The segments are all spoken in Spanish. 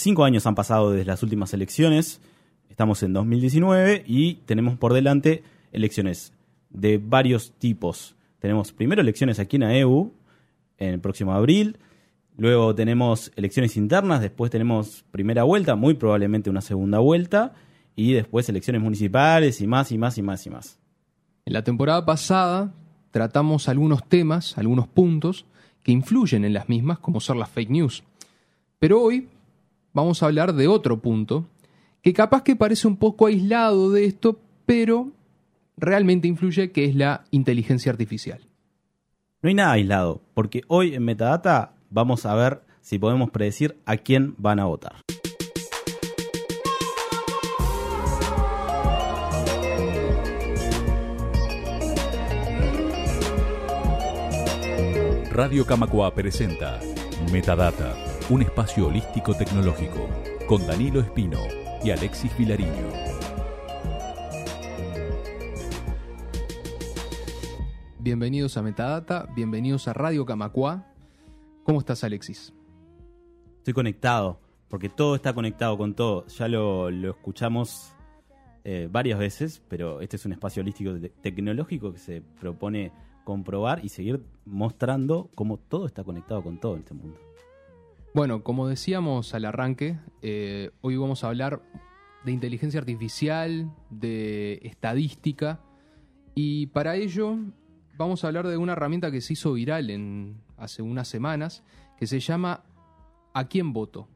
cinco años han pasado desde las últimas elecciones, estamos en 2019 y tenemos por delante elecciones de varios tipos. Tenemos primero elecciones aquí en AEU, en el próximo abril, luego tenemos elecciones internas, después tenemos primera vuelta, muy probablemente una segunda vuelta, y después elecciones municipales y más y más y más y más. En la temporada pasada tratamos algunos temas, algunos puntos que influyen en las mismas, como ser las fake news. Pero hoy vamos a hablar de otro punto, que capaz que parece un poco aislado de esto, pero realmente influye, que es la inteligencia artificial. No hay nada aislado, porque hoy en Metadata vamos a ver si podemos predecir a quién van a votar. Radio Camacua presenta Metadata, un espacio holístico tecnológico, con Danilo Espino y Alexis Vilariño. Bienvenidos a Metadata, bienvenidos a Radio Camacua. ¿Cómo estás, Alexis? Estoy conectado, porque todo está conectado con todo. Ya lo, lo escuchamos eh, varias veces, pero este es un espacio holístico te- tecnológico que se propone comprobar y seguir mostrando cómo todo está conectado con todo en este mundo. Bueno, como decíamos al arranque, eh, hoy vamos a hablar de inteligencia artificial, de estadística, y para ello vamos a hablar de una herramienta que se hizo viral en, hace unas semanas, que se llama ¿A quién voto?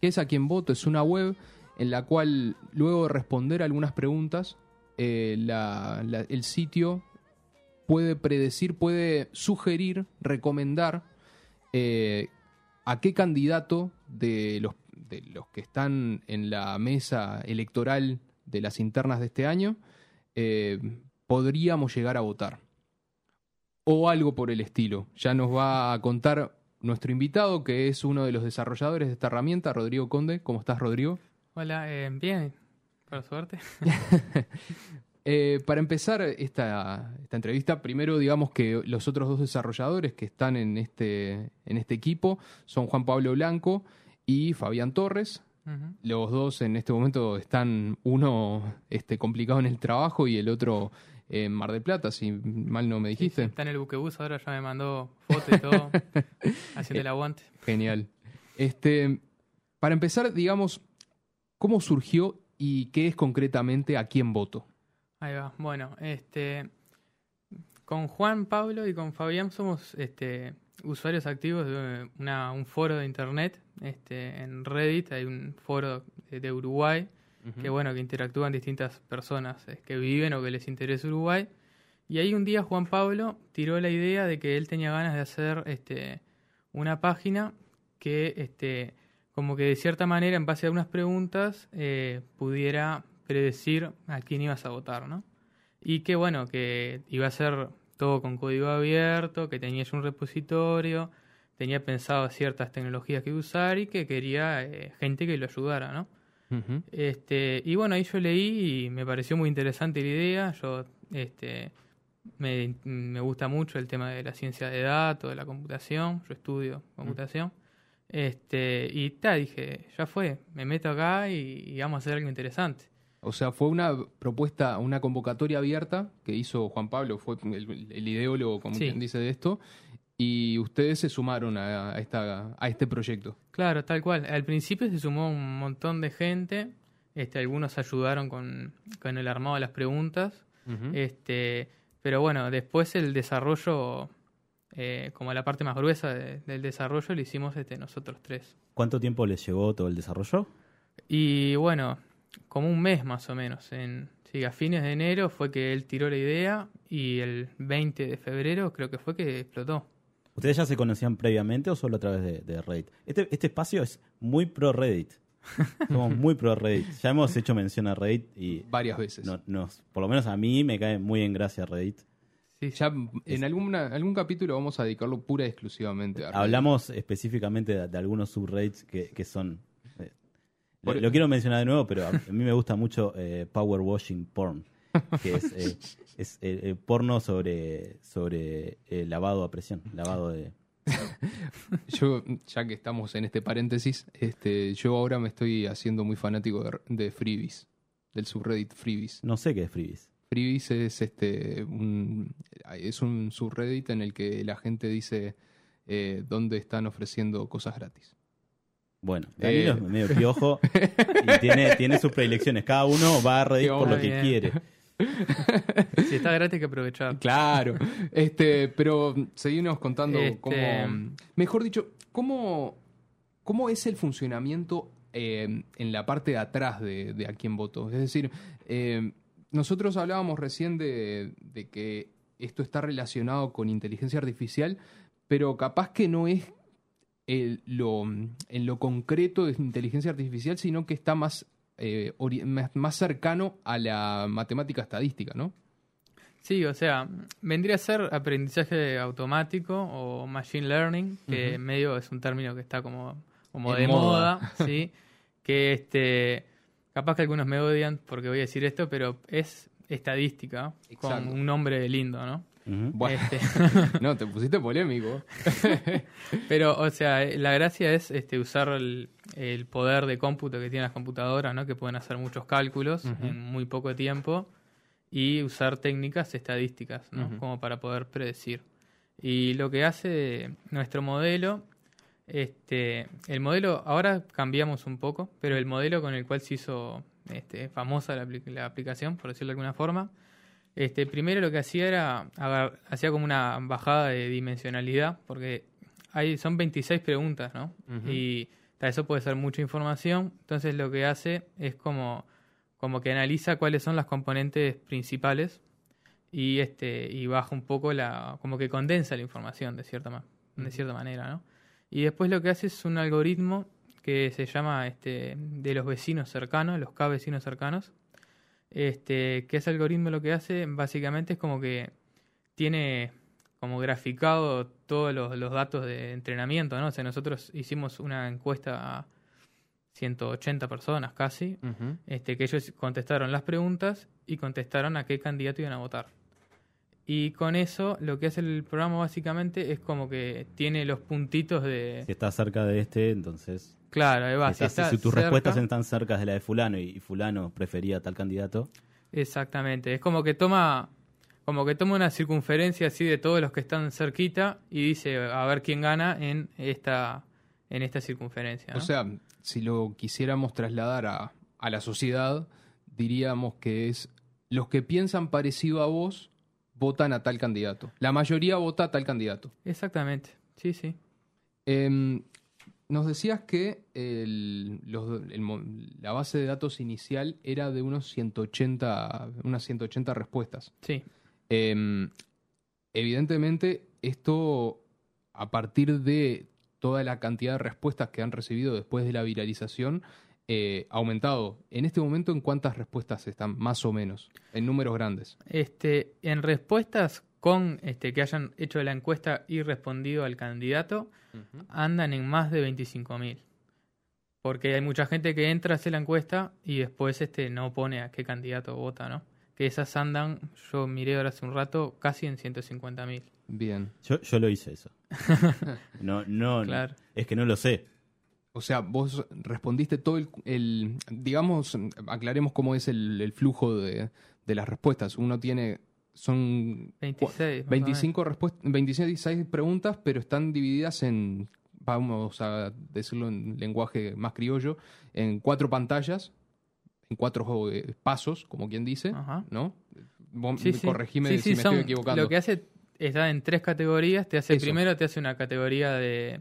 ¿Qué es A quién voto? Es una web en la cual luego de responder algunas preguntas, eh, la- el sitio puede predecir, puede sugerir, recomendar eh, a qué candidato de los, de los que están en la mesa electoral de las internas de este año eh, podríamos llegar a votar. O algo por el estilo. Ya nos va a contar nuestro invitado, que es uno de los desarrolladores de esta herramienta, Rodrigo Conde. ¿Cómo estás, Rodrigo? Hola, eh, bien, por suerte. Eh, para empezar esta, esta entrevista, primero digamos que los otros dos desarrolladores que están en este, en este equipo son Juan Pablo Blanco y Fabián Torres. Los dos en este momento están, uno este, complicado en el trabajo y el otro en Mar del Plata, si mal no me Sí, sí, dijiste. está en el buquebús ahora, ya me mandó fotos y todo, haciendo el aguante. Genial. Este, para empezar, digamos, ¿cómo surgió y qué es concretamente a quién voto? Ahí va. Bueno, este, con Juan Pablo y con Fabián somos este, usuarios activos de una- un foro de internet. Este, en Reddit hay un foro de, de Uruguay que bueno, que interactúan distintas personas eh, que viven o que les interesa Uruguay. Y ahí un día Juan Pablo tiró la idea de que él tenía ganas de hacer este, una página que, este, como que de cierta manera, en base a unas preguntas, eh, pudiera predecir a quién ibas a votar, ¿no? Y que bueno, que iba a ser todo con código abierto, que tenías un repositorio, tenía pensado ciertas tecnologías que usar y que quería eh, gente que lo ayudara, ¿no? Este, y bueno, ahí yo leí y me pareció muy interesante la idea. Yo este, me, me gusta mucho el tema de la ciencia de datos, de la computación. Yo estudio computación. Este, y ta, dije, ya fue, me meto acá y, y vamos a hacer algo interesante. O sea, fue una propuesta, una convocatoria abierta que hizo Juan Pablo, fue el, el ideólogo, como Sí. quien dice, de esto, y ustedes se sumaron a, a esta, a este proyecto. Claro, tal cual. Al principio se sumó un montón de gente. Este, algunos ayudaron con, con el armado de las preguntas. Este, pero bueno, después el desarrollo, eh, como la parte más gruesa de- del desarrollo, lo hicimos este, nosotros tres. ¿Cuánto tiempo les llevó todo el desarrollo? Y bueno, como un mes más o menos. En, sí, a fines de enero fue que él tiró la idea y el 20 de febrero creo que fue que explotó. ¿Ustedes ya se conocían previamente o solo a través de, de Reddit? Este, este espacio es muy pro Reddit. Somos muy pro Reddit. Ya hemos hecho mención a Reddit y Varias veces. no- nos, por lo menos a mí me cae muy en gracia Reddit. Sí, Ya en alguna, algún capítulo vamos a dedicarlo pura y exclusivamente a Reddit. Hablamos específicamente de, de algunos subreddits que, que son... lo, quiero mencionar de nuevo, pero a, mí me gusta mucho eh, Power Washing Porn, que es, eh, es eh, eh, porno sobre, sobre lavado a presión, lavado de... yo, ya que estamos en este paréntesis, este, yo ahora me estoy haciendo muy fanático de, de Freebies, del subreddit Freebies. No sé qué es Freebies. Freebies es este un, es un subreddit en el que la gente dice eh, dónde están ofreciendo cosas gratis. Bueno, Danilo es medio piojo y tiene, tiene sus predilecciones. Cada uno va a Reddit por lo que Bien. quiere. Si está gratis hay que aprovechar. Claro, este, pero seguimos contando Este- cómo, mejor dicho, cómo, cómo es el funcionamiento eh, en la parte de atrás de, de a quién voto. Es decir, eh, nosotros hablábamos recién de, de que esto está relacionado con inteligencia artificial, pero capaz que no es el- lo, en lo concreto de inteligencia artificial, sino que está más, eh, más, más cercano a la matemática estadística, ¿no? Sí, o sea, vendría a ser aprendizaje automático o machine learning, que Ujú. medio es un término que está como, como de moda. moda, ¿sí? que este, capaz que algunos me odian porque voy a decir esto, pero es estadística, Exacto. con un nombre lindo, ¿no? Bueno, Este, no, te pusiste polémico. pero, o sea, la gracia es este, usar el, el poder de cómputo que tienen las computadoras, ¿no? Que pueden hacer muchos cálculos Ujú. en muy poco tiempo y usar técnicas estadísticas, ¿no? Como para poder predecir. Y lo que hace nuestro modelo, este, el modelo, ahora cambiamos un poco, pero el modelo con el cual se hizo este, famosa la, la aplicación, por decirlo de alguna forma, este, primero lo que hacía era, hacía como una bajada de dimensionalidad, porque hay, son 26 preguntas, ¿no? Y ta, eso puede ser mucha información, entonces lo que hace es como, como que analiza cuáles son las componentes principales y este y baja un poco la como que condensa la información de cierta ma- de cierta manera no y después lo que hace es un algoritmo que se llama este de los vecinos cercanos los K vecinos cercanos este que ese algoritmo lo que hace básicamente es como que tiene como graficado todos los, los datos de entrenamiento no o sea nosotros hicimos una encuesta a 180 personas casi este, que ellos contestaron las preguntas y contestaron a qué candidato iban a votar. Y con eso lo que hace el programa básicamente es como que tiene los puntitos de... Si está cerca de este, entonces. Claro, ahí va. si, si estás- está si tus cerca- respuestas están cerca de la de Fulano y, y Fulano prefería tal candidato. Exactamente. Es como que toma como que toma una circunferencia así de todos los que están cerquita y dice a ver quién gana en esta en esta circunferencia. ¿no? O sea, si lo quisiéramos trasladar a, a la sociedad, diríamos que es los que piensan parecido a vos votan a tal candidato. La mayoría vota a tal candidato. Exactamente. Sí, sí. Em, nos decías que el- los- el mo- la base de datos inicial era de unos 180, unas 180 respuestas. Sí. Em, evidentemente, esto a partir de toda la cantidad de respuestas que han recibido después de la viralización, eh, aumentado. En este momento, ¿en cuántas respuestas están? Más o menos, en números grandes. Este, en respuestas con este, que hayan hecho la encuesta y respondido al candidato, andan en más de 25.000. Porque hay mucha gente que entra, hace la encuesta y después este, no pone a qué candidato vota, ¿no? Que esas andan, yo miré ahora hace un rato, casi en 150.000. Bien. Yo, yo lo hice eso. No, no, Claro. es que no lo sé. O sea, vos respondiste todo el, el- digamos, aclaremos cómo es el, el flujo de, de las respuestas. Uno tiene, son 26. más o 25 respuestas, 26 preguntas, pero están divididas en, vamos a decirlo en lenguaje más criollo, en cuatro pantallas, en cuatro eh, pasos, como quien dice, Ajá. ¿no? Vos Sí, sí. corregime Sí, si me son- estoy equivocando. Lo que hace está en tres categorías. Te hace Eso. primero te hace una categoría de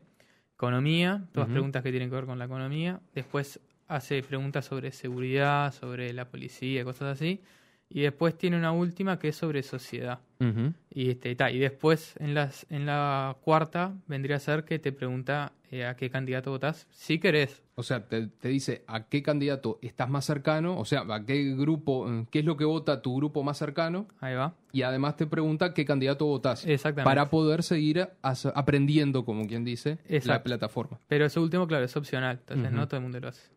economía, todas Ujú. preguntas que tienen que ver con la economía. Después hace preguntas sobre seguridad, sobre la policía, cosas así. Y después tiene una última que es sobre sociedad. Y este ta, y después en las en la cuarta vendría a ser que te pregunta eh, a qué candidato votás, si querés. O sea, te, te dice a qué candidato estás más cercano, o sea, a qué grupo, eh, qué es lo que vota tu grupo más cercano, Ahí va. y además te pregunta qué candidato votás. Exactamente. Para poder seguir aprendiendo, como quien dice, la plataforma. Pero eso último, claro, es opcional. Entonces no todo el mundo lo hace.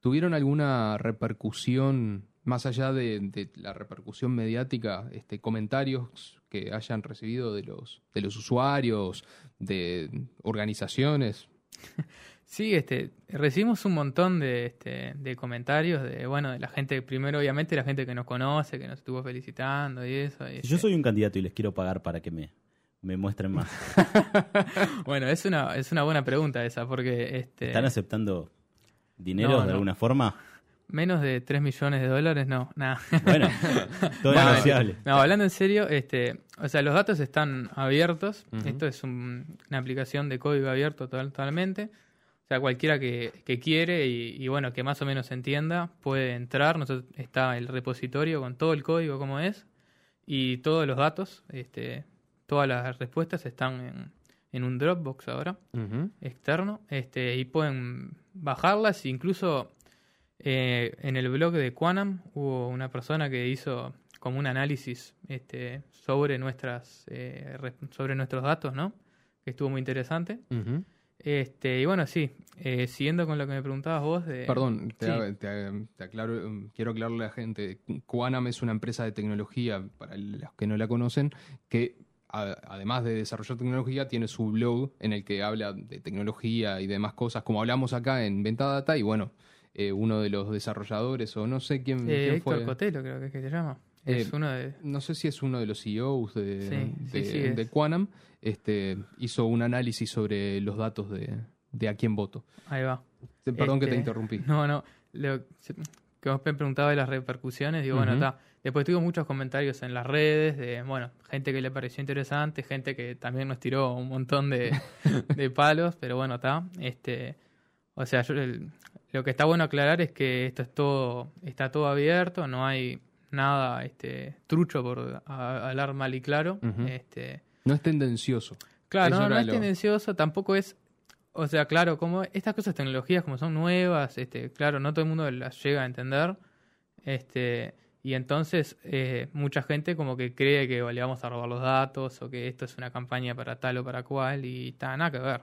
¿Tuvieron alguna repercusión más allá de, de la repercusión mediática, este, comentarios que hayan recibido de los, de los usuarios, de organizaciones. Sí, este, recibimos un montón de, este, de comentarios de, bueno, de la gente, primero obviamente la gente que nos conoce, que nos estuvo felicitando y eso. y Si yo este- soy un candidato y les quiero pagar para que me, me muestren más, Bueno, es una, es una buena pregunta esa, porque este, ¿están aceptando dinero No, de no. alguna forma? Menos de 3 millones de dólares, no, nada. Bueno, todo es No, negociable. No, hablando en serio, este, o sea, los datos están abiertos. Esto es un- una aplicación de código abierto total- totalmente. O sea, cualquiera que, que quiere y, y, bueno, que más o menos entienda, puede entrar. Nosotros, está el repositorio con todo el código como es y todos los datos, este, todas las respuestas están en, en un Dropbox ahora externo este, y pueden bajarlas. Incluso eh, en el blog de Quanam hubo una persona que hizo como un análisis este, sobre, nuestras, eh, re- sobre nuestros datos, ¿no? Que estuvo muy interesante. Este, y bueno, sí, eh, siguiendo con lo que me preguntabas vos de... Perdón, te, sí. hago- te- te aclaro, um, quiero aclararle a la gente. Quanam es una empresa de tecnología, para los que no la conocen, que a- además de desarrollar tecnología, tiene su blog en el que habla de tecnología y demás cosas, como hablamos acá en Ventadata, y bueno, eh, uno de los desarrolladores, o no sé quién, Eh, quién Héctor fue. Cotelo creo que es que se llama. Eh, es uno de... no sé si es uno de los CEOs de, Sí, sí, de, sí es. de Quanam, este, hizo un análisis sobre los datos de, de a quién voto. Ahí va. Perdón que te Este, interrumpí. No, no. Lo que vos me preguntabas de las repercusiones, digo, bueno, Ujú. está. Después tuve muchos comentarios en las redes de, bueno, gente que le pareció interesante, gente que también nos tiró un montón de, de palos, pero bueno, está. Este, o sea, yo el- lo que está bueno aclarar es que esto es todo, está todo abierto, no hay nada este, trucho por hablar mal y claro. Este, No es tendencioso. Claro, no, es lo- tendencioso, tampoco es. O sea, claro, como estas cosas tecnologías como son nuevas, este, claro, no todo el mundo las llega a entender. Este, y entonces eh, mucha gente como que cree que le vamos a robar los datos o que esto es una campaña para tal o para cual y está nada que ver.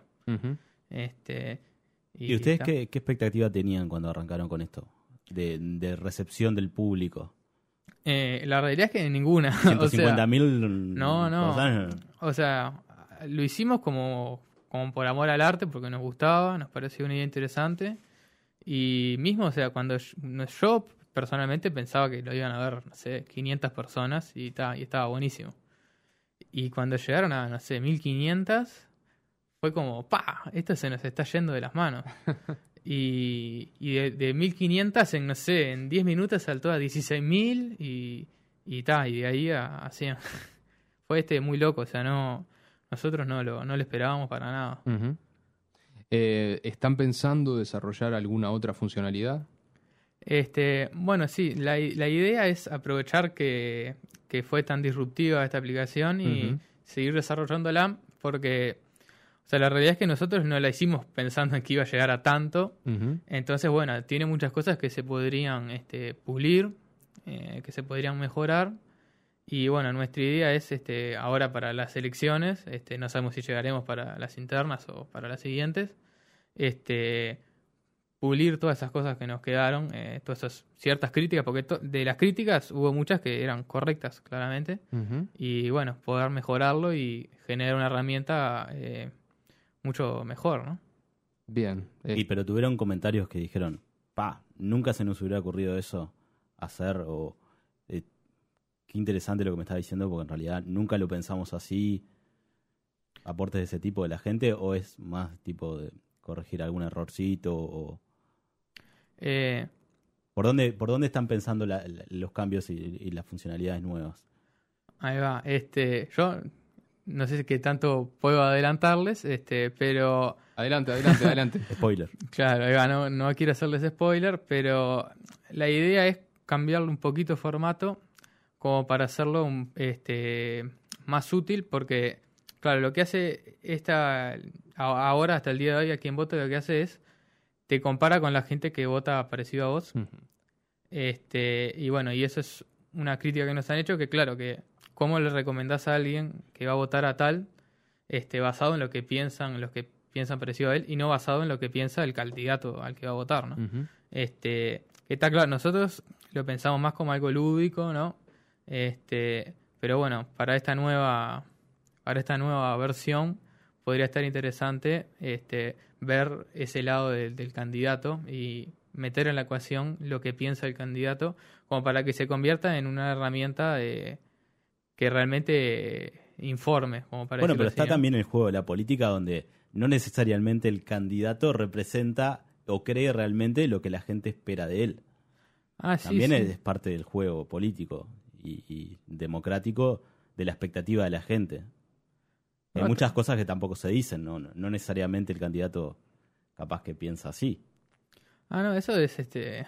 Este, ¿Y ustedes qué, qué expectativa tenían cuando arrancaron con esto? De, de recepción del público. Eh, la realidad es que ninguna. o sea, 150 mil. no, no. O sea, lo hicimos como, como por amor al arte, porque nos gustaba, nos pareció una idea interesante. Y mismo, o sea, cuando yo personalmente pensaba que lo iban a ver, no sé, 500 personas y, ta- y estaba buenísimo. Y cuando llegaron a, no sé, 1500, fue como, ¡pa! Esto se nos está yendo de las manos. y y de, de 1500 en, no sé, en 10 minutos saltó a 16000 y, y ta, y de ahí a, así. fue este muy loco, o sea, no nosotros no lo, no lo esperábamos para nada. Eh, ¿Están pensando desarrollar alguna otra funcionalidad? Este, bueno, sí, la, la idea es aprovechar que, que fue tan disruptiva esta aplicación y seguir desarrollándola porque, o sea, la realidad es que nosotros no la hicimos pensando en que iba a llegar a tanto. Entonces, bueno, tiene muchas cosas que se podrían este, pulir, eh, que se podrían mejorar. Y bueno, nuestra idea es este, ahora para las elecciones, este, no sabemos si llegaremos para las internas o para las siguientes, este, pulir todas esas cosas que nos quedaron, eh, todas esas ciertas críticas, porque de las críticas hubo muchas que eran correctas, claramente, y bueno, poder mejorarlo y generar una herramienta eh, mucho mejor, ¿no? Bien. Eh, Y pero tuvieron comentarios que dijeron, pa, nunca se nos hubiera ocurrido eso hacer o eh, qué interesante lo que me está diciendo porque en realidad nunca lo pensamos así. Aportes de ese tipo de la gente o es más tipo de corregir algún errorcito o Eh, por dónde por dónde están pensando la- la- los cambios y, y las funcionalidades nuevas. Ahí va. Este, yo no sé qué tanto puedo adelantarles, este, pero Adelante, adelante, adelante. Spoiler. claro, ahí va, no, no quiero hacerles spoiler, pero la idea es cambiarle un poquito el formato como para hacerlo un- este, más útil, porque, claro, lo que hace esta, a- ahora, hasta el día de hoy, aquí en Voto, lo que hace es, te compara con la gente que vota parecido a vos, este, y bueno, y eso es una crítica que nos han hecho, que claro, que cómo le recomendás a alguien que va a votar a tal, este, basado en lo que piensan, los que piensan parecido a él, y no basado en lo que piensa el candidato al que va a votar, ¿no? Este, que está claro, nosotros lo pensamos más como algo lúdico, ¿no? Este, pero bueno, para esta nueva, para esta nueva versión podría estar interesante este, ver ese lado del candidato y meter en la ecuación lo que piensa el candidato, como para que se convierta en una herramienta de, que realmente informe. Como para Bueno, pero está también el juego de la política donde no necesariamente el candidato representa o cree realmente lo que la gente espera de él. Ah, sí, También sí. es parte del juego político y, y democrático de la expectativa de la gente. Hay muchas cosas que tampoco se dicen, ¿no? no necesariamente el candidato capaz que piensa así. Ah, no, eso es este.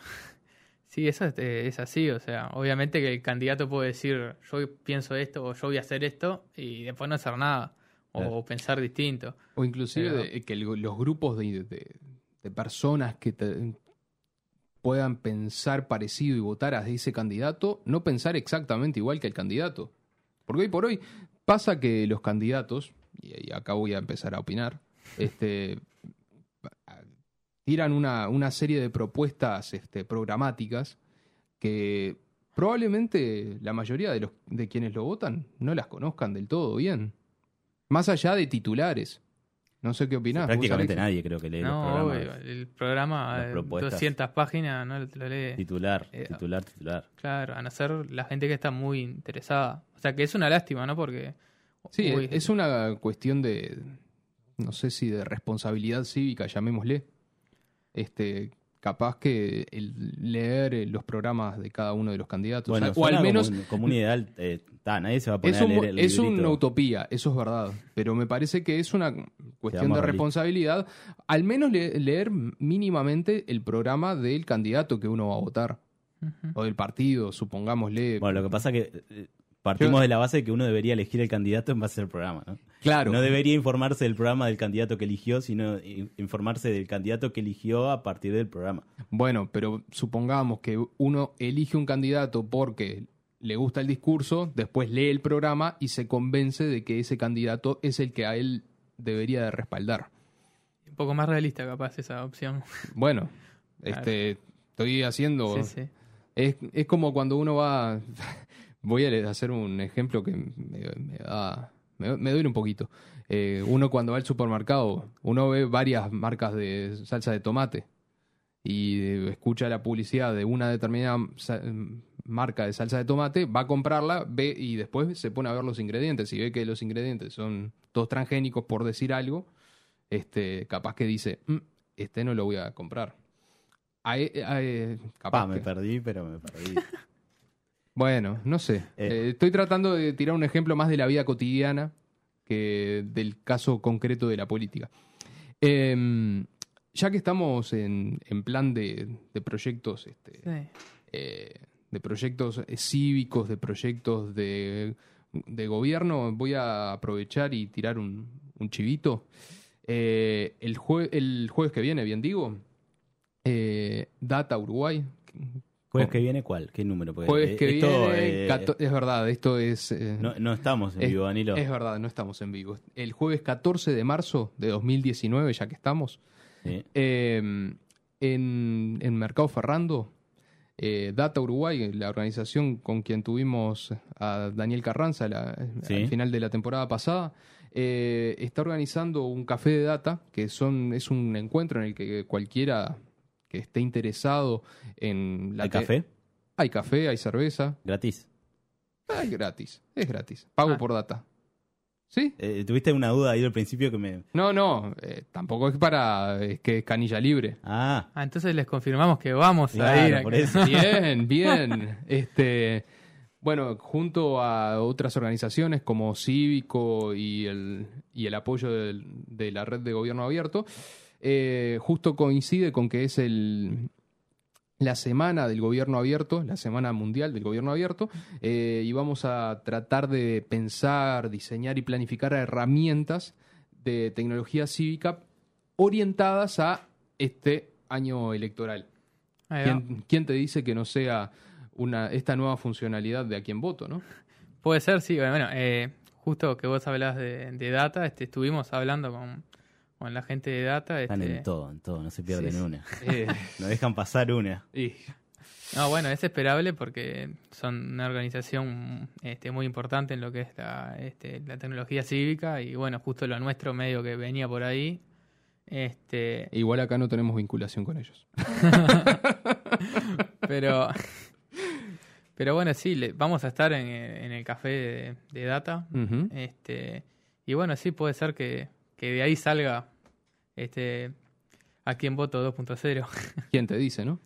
Sí, eso es, eh, es así, o sea, obviamente que el candidato puede decir, yo pienso esto o yo voy a hacer esto y después no hacer nada o Claro. pensar distinto. O inclusive Pero- de- que el- los grupos de, de- de personas que te- puedan pensar parecido y votar a ese candidato, no pensar exactamente igual que el candidato. Porque hoy por hoy pasa que los candidatos, y, y acá voy a empezar a opinar, este, tiran una, una serie de propuestas este, programáticas que probablemente la mayoría de, los, de quienes lo votan no las conozcan del todo bien. Más allá de titulares. No sé qué opinás. Prácticamente nadie creo que lee los no, programas. obvio, el programa las de propuestas. 200 páginas no lo lee. Titular, Eh, titular, titular. Claro, a no ser la gente que está muy interesada. O sea, que es una lástima, ¿no? Porque... Sí, uy, es una cuestión de, no sé si de responsabilidad cívica, llamémosle. Este, capaz que el leer eh, los programas de cada uno de los candidatos, Bueno, o, sea, o al menos como un, como un ideal, eh, ta, nadie se va a poner es, a leer el es librito. una utopía, eso es verdad, pero me parece que es una cuestión de responsabilidad, al menos le- leer mínimamente el programa del candidato que uno va a votar, o del partido, supongámosle. Bueno, lo que pasa es que eh, partimos Yo- de la base de que uno debería elegir el candidato en base al programa, ¿no? claro, No debería informarse del programa del candidato que eligió, sino informarse del candidato que eligió a partir del programa. Bueno, pero supongamos que uno elige un candidato porque le gusta el discurso, después lee el programa y se convence de que ese candidato es el que a él debería de respaldar. Un poco más realista capaz esa opción. Bueno, Claro. este, estoy haciendo... Sí, sí. Es, es como cuando uno va... Voy a hacer un ejemplo que me, me da... Me, me duele un poquito. Eh, uno cuando va al supermercado, uno ve varias marcas de salsa de tomate y escucha la publicidad de una determinada marca de salsa de tomate, va a comprarla, ve y después se pone a ver los ingredientes y ve que los ingredientes son todos transgénicos por decir algo, este, capaz que dice, "Mm, este no lo voy a comprar. E- e- capaz Pa, me que- perdí, pero me perdí. bueno, no sé. Eh. Eh, estoy tratando de tirar un ejemplo más de la vida cotidiana que del caso concreto de la política. Em, ya que estamos en, en plan de, de proyectos, este, Sí. eh, de proyectos cívicos, de proyectos de, de gobierno, voy a aprovechar y tirar un, un chivito. Eh, el, jue- el jueves que viene, bien digo, eh, Data Uruguay, ¿Jueves que viene cuál? ¿Qué número? Porque, Jueves eh, que esto, viene, eh, cato- es verdad, esto es... eh, no, no estamos en es, vivo, Danilo. es verdad, no estamos en vivo. El jueves 14 de marzo de 2019, ya que estamos, Sí. eh, en, en Mercado Ferrando, eh, Data Uruguay, la organización con quien tuvimos a Daniel Carranza la- Sí. al final de la temporada pasada, eh, está organizando un café de data, que son, es un encuentro en el que cualquiera que esté interesado en la ¿Hay café? Hay café, hay cerveza. Gratis. Es gratis, es gratis. Pago Ah. por data. ¿Sí? Eh, ¿Tuviste una duda ahí al principio que me... No, no, eh, tampoco es para, es que es canilla libre. Ah, Ah, entonces les confirmamos que vamos Claro, a ir. a- por eso. Bien, bien. Este, bueno, junto a otras organizaciones como Cívico y el, y el apoyo del- de la red de gobierno abierto, eh, justo coincide con que es el, la semana del gobierno abierto, la semana mundial del gobierno abierto, eh, y vamos a tratar de pensar, diseñar y planificar herramientas de tecnología cívica orientadas a este año electoral. ¿Quién, quién te dice que no sea una, esta nueva funcionalidad de a quién voto, no? Puede ser, sí. Bueno, eh, justo que vos hablás de, de data, este, estuvimos hablando con, con la gente de data. están Este, en todo, en todo, no se pierden sí, una. Eh, No dejan pasar una. y No, bueno, es esperable porque son una organización este, muy importante en lo que es la, este, la tecnología cívica y bueno, justo lo nuestro medio que venía por ahí. Este, Igual acá no tenemos vinculación con ellos. pero, pero bueno, sí, le- vamos a estar en, en el café de, de Data. Este, y bueno, sí, puede ser que, que de ahí salga este, a quien voto 2.0. ¿Quién te dice, no?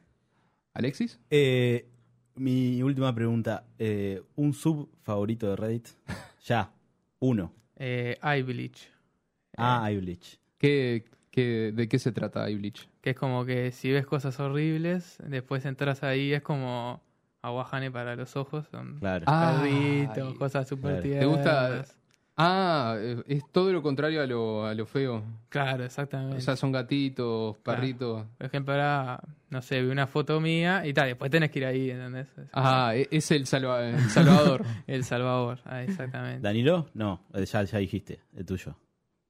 ¿Alexis? Eh, mi última pregunta. eh, ¿Un sub favorito de Reddit? ya, uno. eh, iBleach. Ah, iBleach. ¿Qué, qué, ¿De qué se trata iBleach? Que es como que si ves cosas horribles, después entras ahí, es como aguajane para los ojos. Son Claro. Ah. perritos, Ay. cosas súper Claro. tiernas. ¿Te gusta? Ah, eh, es todo lo contrario a lo, a lo feo. Claro, exactamente. O sea, son gatitos, Claro. perritos. Por ejemplo, ahora, no sé, vi una foto mía y tal, después tenés que ir ahí, ¿entendés? Es- Ah, e- es el, salva- el Salvador. El Salvador, ah, exactamente. ¿Danilo? No, eh, ya, ya dijiste, el tuyo.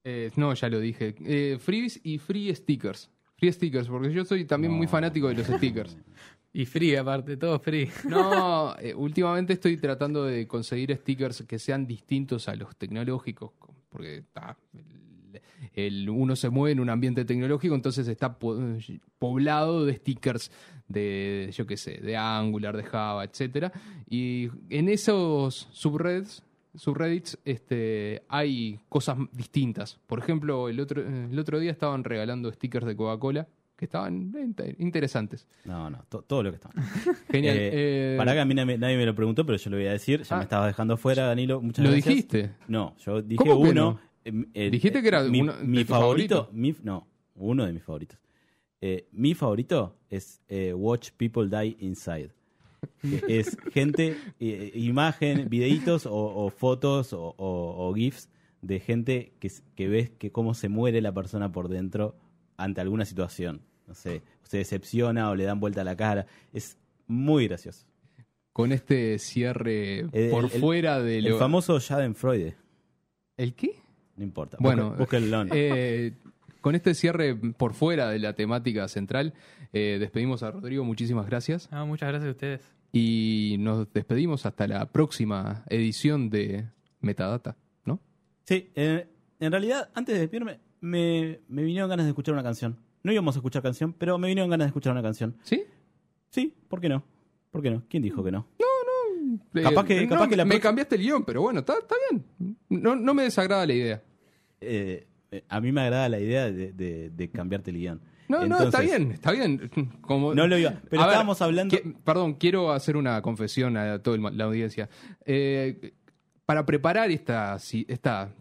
Eh, no, ya lo dije. Eh, freebies y free stickers. Free stickers, porque yo soy también muy fanático de los stickers. Y free, aparte, todo free. No, eh, últimamente estoy tratando de conseguir stickers que sean distintos a los tecnológicos, porque el, uno se mueve en un ambiente tecnológico, entonces está po- poblado de stickers de, yo qué sé, de Angular, de Java, etcétera. Y en esos subreddits, subreddits este, hay cosas distintas. Por ejemplo, el otro, el otro día estaban regalando stickers de Coca-Cola que estaban eh, inter- interesantes. No, no, to- todo lo que está. Genial. Eh, Eh, Para que a mí nadie, nadie me lo preguntó, pero yo lo voy a decir. Ya Ah. me estabas dejando fuera, Danilo. Muchas ¿Lo gracias. dijiste? No, yo dije ¿Cómo que uno. no? eh, Dijiste que era mi, uno de mi tus favorito. favoritos. mi- no, uno de mis favoritos. Mi favorito es Watch People Die Inside. Que es gente, imagen, videitos o, o fotos o, o- o GIFs de gente que, que ves que cómo se muere la persona por dentro ante alguna situación. No sé, se decepciona o le dan vuelta a la cara. Es muy gracioso. con este cierre El- por el- fuera de El lo... famoso Schadenfreude. ¿El qué? No importa. Bueno, búsquenlo. Eh, con este cierre por fuera de la temática central, eh, despedimos a Rodrigo, muchísimas gracias. No, muchas gracias a ustedes. Y nos despedimos hasta la próxima edición de Metadata, ¿no? Sí, eh, en realidad, antes de despedirme, me, me vinieron ganas de escuchar una canción. No íbamos a escuchar canción, pero me vinieron ganas de escuchar una canción. ¿Sí? Sí, ¿por qué no? ¿Por qué no? ¿Quién dijo que no? Eh, Capaz que- no, capaz que la me cambiaste el guion, pero bueno, está, está bien. No, no me desagrada la idea. Eh, eh, a mí me agrada la idea de, de- de cambiarte el guion. No, no, está Entonces, bien, está bien. Como, No lo iba. Pero ver, estábamos hablando. perdón, quiero hacer una confesión a toda la audiencia. Eh, para preparar esta, esta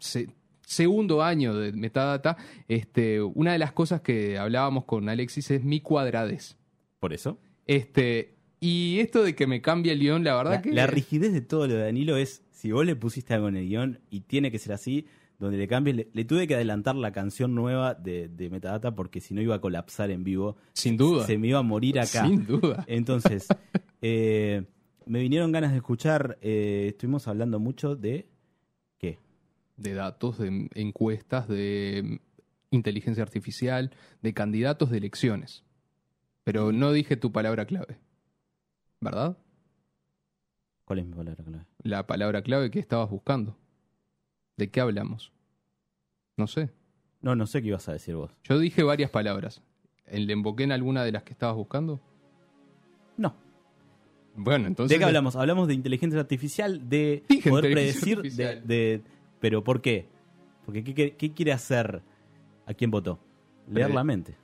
segundo año de Metadata, este, una de las cosas que hablábamos con Alexis es mi cuadradez. Por eso. Este, y esto de que me cambie el guion, la verdad La, que... la rigidez de todo lo de Danilo es, si vos le pusiste algo en el guion y tiene que ser así, donde le cambies, le, le tuve que adelantar la canción nueva de, de Metadata porque si no iba a colapsar en vivo. Sin duda. Se me iba a morir acá. Sin duda. Entonces, eh, me vinieron ganas de escuchar, eh, estuvimos hablando mucho de... De datos, de encuestas, de inteligencia artificial, de candidatos de elecciones. Pero no dije tu palabra clave. ¿Verdad? ¿Cuál es mi palabra clave? La palabra clave que estabas buscando. ¿De qué hablamos? No sé. No, no sé qué ibas a decir vos. Yo dije varias palabras. ¿Le emboqué en alguna de las que estabas buscando? No. Bueno, entonces... ¿De qué hablamos? Hablamos de inteligencia artificial, de Dije poder predecir, de- pero ¿por qué? Porque ¿qué, qué- qué quiere hacer a quién votó? Leer la mente.